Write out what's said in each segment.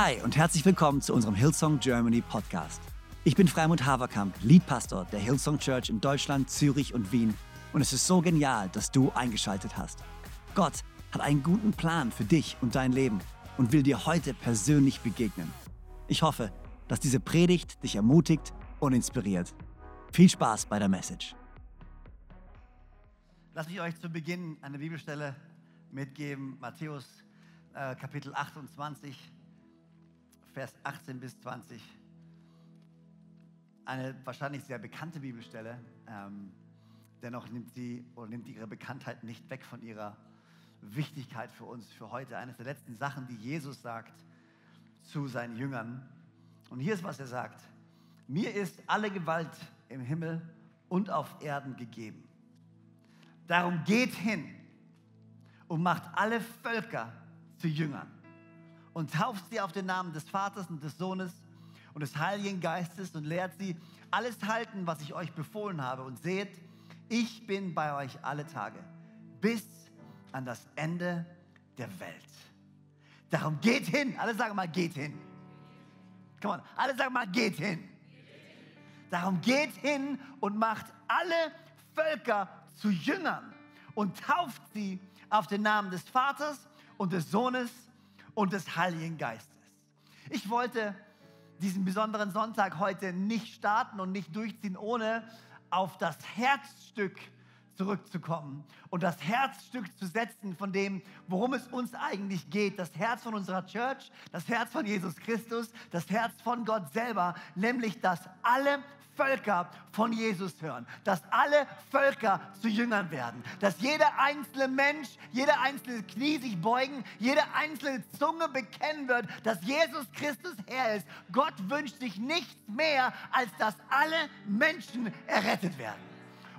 Hi und herzlich willkommen zu unserem Hillsong Germany Podcast. Ich bin Freimund Haverkamp, Leadpastor der Hillsong Church in Deutschland, Zürich und Wien und es ist so genial, dass du eingeschaltet hast. Gott hat einen guten Plan für dich und dein Leben und will dir heute persönlich begegnen. Ich hoffe, dass diese Predigt dich ermutigt und inspiriert. Viel Spaß bei der Message. Lass mich euch zu Beginn eine Bibelstelle mitgeben, Matthäus äh, Kapitel 28, Vers 18 bis 20. Eine wahrscheinlich sehr bekannte Bibelstelle, ähm, dennoch nimmt sie oder nimmt ihre Bekanntheit nicht weg von ihrer Wichtigkeit für uns, für heute. Eines der letzten Sachen, die Jesus sagt zu seinen Jüngern. Und hier ist, was er sagt. Mir ist alle Gewalt im Himmel und auf Erden gegeben. Darum geht hin und macht alle Völker zu Jüngern und tauft sie auf den Namen des Vaters und des Sohnes und des Heiligen Geistes und lehrt sie alles halten, was ich euch befohlen habe. Und seht, ich bin bei euch alle Tage bis an das Ende der Welt. Darum geht hin. Alle sagen mal, geht hin. Come on, alle sagen mal, geht hin. Darum geht hin und macht alle Völker zu Jüngern und tauft sie auf den Namen des Vaters und des Sohnes und des Heiligen Geistes. Ich wollte diesen besonderen Sonntag heute nicht starten und nicht durchziehen, ohne auf das Herzstück zurückzukommen und das Herzstück zu setzen von dem, worum es uns eigentlich geht. Das Herz von unserer Church, das Herz von Jesus Christus, das Herz von Gott selber, nämlich dass alle Völker von Jesus hören, dass alle Völker zu Jüngern werden, dass jeder einzelne Mensch, jeder einzelne Knie sich beugen, jede einzelne Zunge bekennen wird, dass Jesus Christus Herr ist. Gott wünscht sich nichts mehr, als dass alle Menschen errettet werden.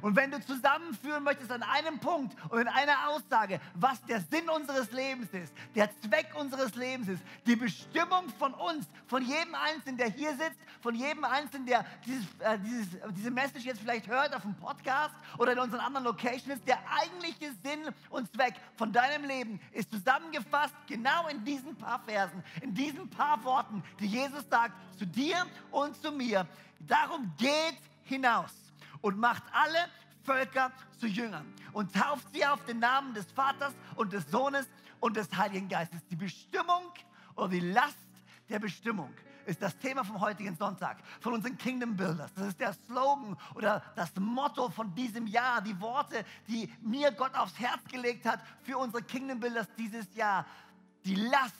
Und wenn du zusammenführen möchtest an einem Punkt und in einer Aussage, was der Sinn unseres Lebens ist, der Zweck unseres Lebens ist, die Bestimmung von uns, von jedem Einzelnen, der hier sitzt, von jedem Einzelnen, der dieses, äh, dieses, diese Message jetzt vielleicht hört auf dem Podcast oder in unseren anderen Locations, der eigentliche Sinn und Zweck von deinem Leben ist zusammengefasst genau in diesen paar Versen, in diesen paar Worten, die Jesus sagt zu dir und zu mir. Darum geht hinaus und macht alle Völker zu Jüngern und tauft sie auf den Namen des Vaters und des Sohnes und des Heiligen Geistes. Die Bestimmung oder die Last der Bestimmung ist das Thema vom heutigen Sonntag, von unseren Kingdom Builders. Das ist der Slogan oder das Motto von diesem Jahr, die Worte, die mir Gott aufs Herz gelegt hat für unsere Kingdom Builders dieses Jahr. Die Last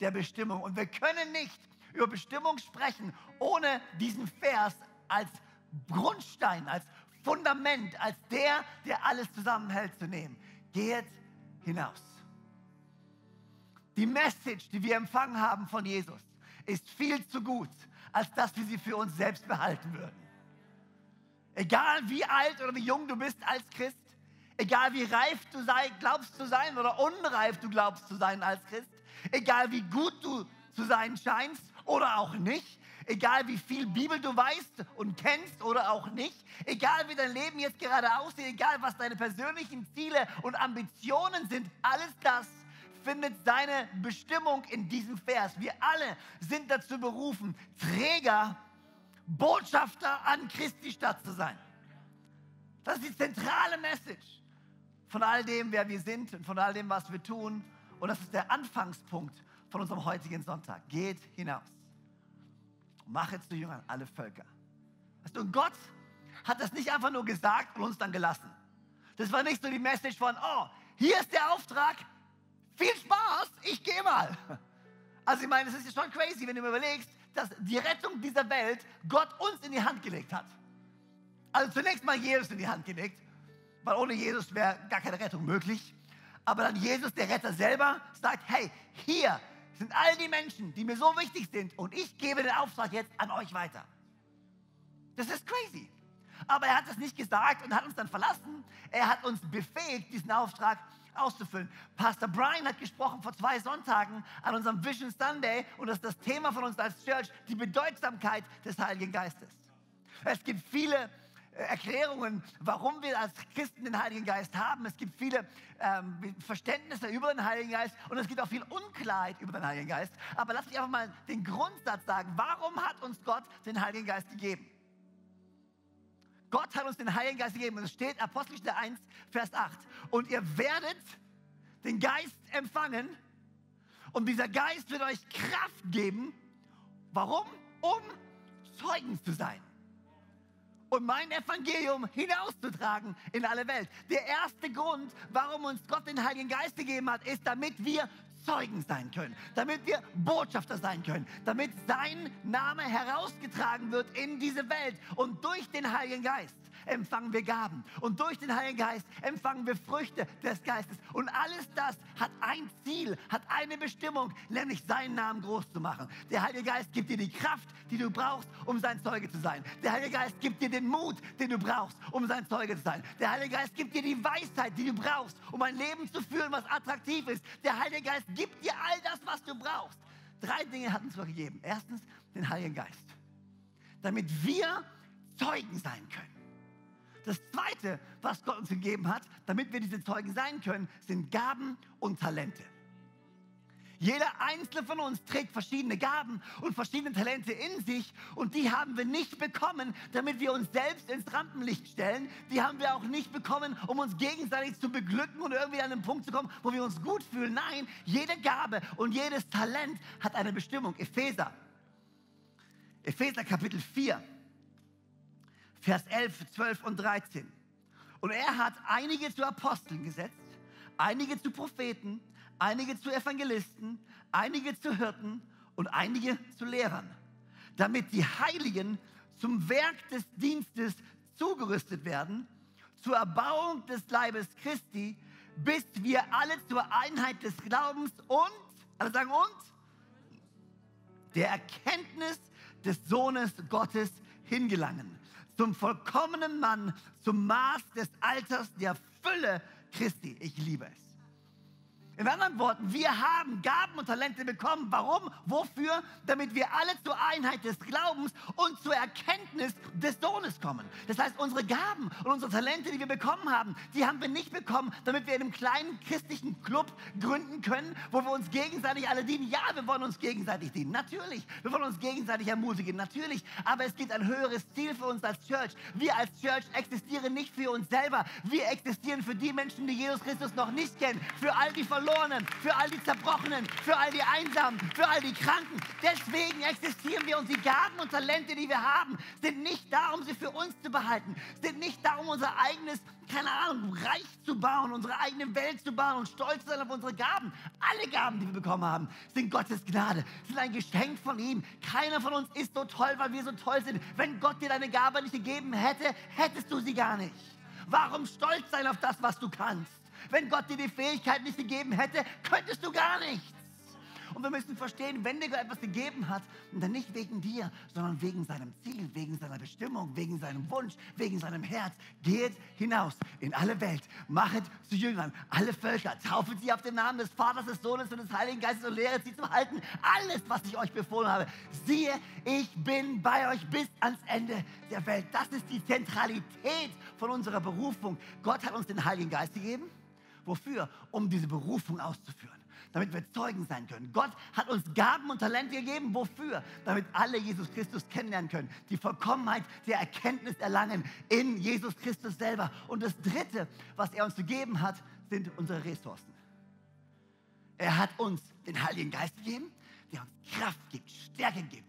der Bestimmung. Und wir können nicht über Bestimmung sprechen, ohne diesen Vers als Grundstein, als Fundament, als der, der alles zusammenhält, zu nehmen. Geht hinaus. Die Message, die wir empfangen haben von Jesus, ist viel zu gut, als dass wir sie für uns selbst behalten würden. Egal wie alt oder wie jung du bist als Christ, egal wie reif du sei, glaubst zu sein oder unreif du glaubst zu sein als Christ, egal wie gut du zu sein scheinst oder auch nicht, egal wie viel Bibel du weißt und kennst oder auch nicht, egal wie dein Leben jetzt gerade aussieht, egal was deine persönlichen Ziele und Ambitionen sind, alles das findet seine Bestimmung in diesem Vers. Wir alle sind dazu berufen, Träger, Botschafter an Christi Stadt zu sein. Das ist die zentrale Message von all dem, wer wir sind und von all dem, was wir tun. Und das ist der Anfangspunkt von unserem heutigen Sonntag. Geht hinaus mache zu Jüngern alle Völker. Weißt du, und Gott hat das nicht einfach nur gesagt und uns dann gelassen. Das war nicht so die Message von, oh, hier ist der Auftrag, viel Spaß, ich gehe mal. Also ich meine, es ist schon crazy, wenn du mir überlegst, dass die Rettung dieser Welt Gott uns in die Hand gelegt hat. Also zunächst mal Jesus in die Hand gelegt, weil ohne Jesus wäre gar keine Rettung möglich. Aber dann Jesus, der Retter selber, sagt, hey, hier sind all die Menschen, die mir so wichtig sind und ich gebe den Auftrag jetzt an euch weiter. Das ist crazy. Aber er hat es nicht gesagt und hat uns dann verlassen. Er hat uns befähigt, diesen Auftrag auszufüllen. Pastor Brian hat gesprochen vor zwei Sonntagen an unserem Vision Sunday und das ist das Thema von uns als Church, die Bedeutsamkeit des Heiligen Geistes. Es gibt viele Erklärungen, warum wir als Christen den Heiligen Geist haben. Es gibt viele ähm, Verständnisse über den Heiligen Geist und es gibt auch viel Unklarheit über den Heiligen Geist. Aber lass mich einfach mal den Grundsatz sagen. Warum hat uns Gott den Heiligen Geist gegeben? Gott hat uns den Heiligen Geist gegeben und es steht Apostelgeschichte 1, Vers 8. Und ihr werdet den Geist empfangen und dieser Geist wird euch Kraft geben. Warum? Um Zeugen zu sein und mein Evangelium hinauszutragen in alle Welt. Der erste Grund, warum uns Gott den Heiligen Geist gegeben hat, ist, damit wir Zeugen sein können, damit wir Botschafter sein können, damit sein Name herausgetragen wird in diese Welt und durch den Heiligen Geist empfangen wir Gaben. Und durch den Heiligen Geist empfangen wir Früchte des Geistes. Und alles das hat ein Ziel, hat eine Bestimmung, nämlich seinen Namen groß zu machen. Der Heilige Geist gibt dir die Kraft, die du brauchst, um sein Zeuge zu sein. Der Heilige Geist gibt dir den Mut, den du brauchst, um sein Zeuge zu sein. Der Heilige Geist gibt dir die Weisheit, die du brauchst, um ein Leben zu führen, was attraktiv ist. Der Heilige Geist gibt dir all das, was du brauchst. Drei Dinge hat uns gegeben. Erstens den Heiligen Geist, damit wir Zeugen sein können. Das Zweite, was Gott uns gegeben hat, damit wir diese Zeugen sein können, sind Gaben und Talente. Jeder einzelne von uns trägt verschiedene Gaben und verschiedene Talente in sich und die haben wir nicht bekommen, damit wir uns selbst ins Rampenlicht stellen. Die haben wir auch nicht bekommen, um uns gegenseitig zu beglücken und irgendwie an einen Punkt zu kommen, wo wir uns gut fühlen. Nein, jede Gabe und jedes Talent hat eine Bestimmung. Epheser. Epheser Kapitel 4. Vers 11, 12 und 13. Und er hat einige zu Aposteln gesetzt, einige zu Propheten, einige zu Evangelisten, einige zu Hirten und einige zu Lehrern, damit die Heiligen zum Werk des Dienstes zugerüstet werden, zur Erbauung des Leibes Christi, bis wir alle zur Einheit des Glaubens und, alle sagen und, der Erkenntnis des Sohnes Gottes hingelangen zum vollkommenen Mann, zum Maß des Alters der Fülle Christi. Ich liebe es. In anderen Worten, wir haben Gaben und Talente bekommen. Warum? Wofür? Damit wir alle zur Einheit des Glaubens und zur Erkenntnis des Sohnes kommen. Das heißt, unsere Gaben und unsere Talente, die wir bekommen haben, die haben wir nicht bekommen, damit wir in einem kleinen christlichen Club gründen können, wo wir uns gegenseitig alle dienen. Ja, wir wollen uns gegenseitig dienen, natürlich. Wir wollen uns gegenseitig ermutigen, natürlich. Aber es gibt ein höheres Ziel für uns als Church. Wir als Church existieren nicht für uns selber. Wir existieren für die Menschen, die Jesus Christus noch nicht kennen, für all die Verlorenen Verlorenen, für all die Zerbrochenen, für all die Einsamen, für all die Kranken. Deswegen existieren wir und die Gaben und Talente, die wir haben, sind nicht da, um sie für uns zu behalten, sind nicht da, um unser eigenes, keine Ahnung, Reich zu bauen, unsere eigene Welt zu bauen und stolz zu sein auf unsere Gaben. Alle Gaben, die wir bekommen haben, sind Gottes Gnade, sind ein Geschenk von ihm. Keiner von uns ist so toll, weil wir so toll sind. Wenn Gott dir deine Gabe nicht gegeben hätte, hättest du sie gar nicht. Warum stolz sein auf das, was du kannst? Wenn Gott dir die Fähigkeit nicht gegeben hätte, könntest du gar nichts. Und wir müssen verstehen, wenn dir Gott etwas gegeben hat, dann nicht wegen dir, sondern wegen seinem Ziel, wegen seiner Bestimmung, wegen seinem Wunsch, wegen seinem Herz. Geht hinaus in alle Welt, machet zu Jüngern, alle Völker, taufet sie auf den Namen des Vaters, des Sohnes und des Heiligen Geistes und lehret sie zu halten. Alles, was ich euch befohlen habe. Siehe, ich bin bei euch bis ans Ende der Welt. Das ist die Zentralität von unserer Berufung. Gott hat uns den Heiligen Geist gegeben. Wofür? Um diese Berufung auszuführen. Damit wir Zeugen sein können. Gott hat uns Gaben und Talente gegeben. Wofür? Damit alle Jesus Christus kennenlernen können. Die Vollkommenheit der Erkenntnis erlangen in Jesus Christus selber. Und das Dritte, was er uns gegeben hat, sind unsere Ressourcen. Er hat uns den Heiligen Geist gegeben, der uns Kraft gibt, Stärke gibt,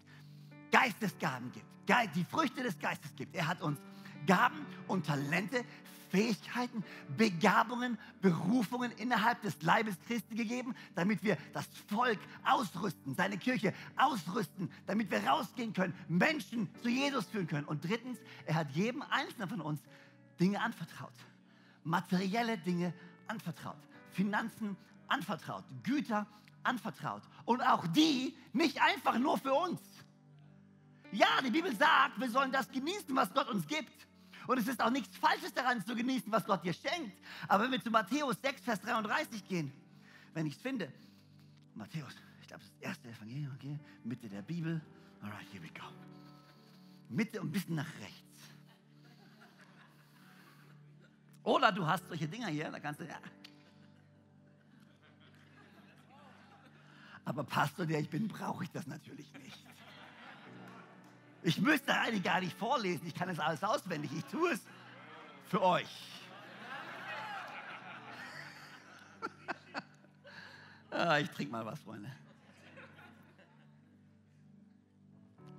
Geistesgaben gibt, die Früchte des Geistes gibt. Er hat uns Gaben und Talente Fähigkeiten, Begabungen, Berufungen innerhalb des Leibes Christi gegeben, damit wir das Volk ausrüsten, seine Kirche ausrüsten, damit wir rausgehen können, Menschen zu Jesus führen können. Und drittens, er hat jedem Einzelnen von uns Dinge anvertraut, materielle Dinge anvertraut, Finanzen anvertraut, Güter anvertraut. Und auch die nicht einfach nur für uns. Ja, die Bibel sagt, wir sollen das genießen, was Gott uns gibt. Und es ist auch nichts Falsches daran zu genießen, was Gott dir schenkt. Aber wenn wir zu Matthäus 6, Vers 33 gehen, wenn ich es finde, Matthäus, ich glaube, das erste Evangelium, okay, Mitte der Bibel. Alright, here we go. Mitte und ein bisschen nach rechts. Oder du hast solche Dinger hier, da kannst du, ja. Aber Pastor, der ich bin, brauche ich das natürlich nicht. Ich müsste eigentlich gar nicht vorlesen, ich kann es alles auswendig, ich tue es für euch. ah, ich trinke mal was, Freunde.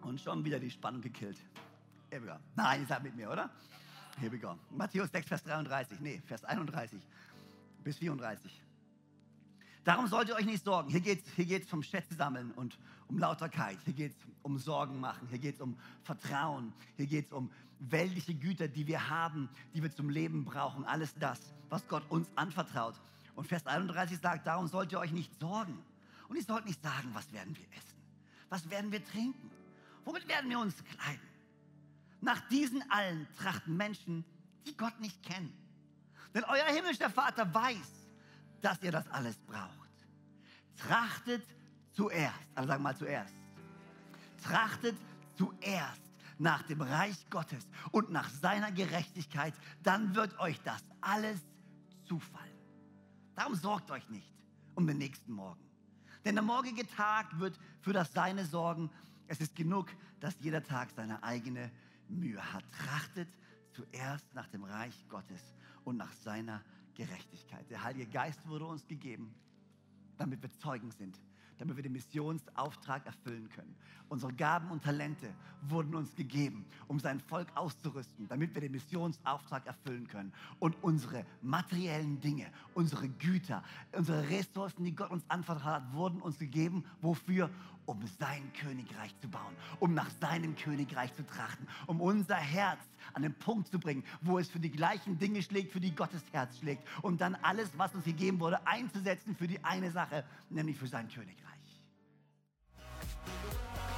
Und schon wieder die Spannung gekillt. Here we go. Nein, ihr seid mit mir, oder? Here we go. Matthäus 6, Vers 33. Nee, Vers 31 bis 34. Darum sollt ihr euch nicht sorgen. Hier geht es hier geht's vom Schätze sammeln und um Lauterkeit. Hier geht es um Sorgen machen. Hier geht es um Vertrauen. Hier geht es um weltliche Güter, die wir haben, die wir zum Leben brauchen. Alles das, was Gott uns anvertraut. Und Vers 31 sagt, darum sollt ihr euch nicht sorgen. Und ihr sollt nicht sagen, was werden wir essen? Was werden wir trinken? Womit werden wir uns kleiden? Nach diesen allen trachten Menschen, die Gott nicht kennen. Denn euer himmlischer Vater weiß, dass ihr das alles braucht. Trachtet zuerst, also sagen mal zuerst, trachtet zuerst nach dem Reich Gottes und nach seiner Gerechtigkeit, dann wird euch das alles zufallen. Darum sorgt euch nicht um den nächsten Morgen. Denn der morgige Tag wird für das Seine sorgen. Es ist genug, dass jeder Tag seine eigene Mühe hat. Trachtet zuerst nach dem Reich Gottes und nach seiner Gerechtigkeit. Der Heilige Geist wurde uns gegeben, damit wir Zeugen sind damit wir den Missionsauftrag erfüllen können. Unsere Gaben und Talente wurden uns gegeben, um sein Volk auszurüsten, damit wir den Missionsauftrag erfüllen können. Und unsere materiellen Dinge, unsere Güter, unsere Ressourcen, die Gott uns anvertraut hat, wurden uns gegeben. Wofür? Um sein Königreich zu bauen, um nach seinem Königreich zu trachten, um unser Herz an den Punkt zu bringen, wo es für die gleichen Dinge schlägt, für die Gottes Herz schlägt. Und dann alles, was uns gegeben wurde, einzusetzen für die eine Sache, nämlich für sein Königreich.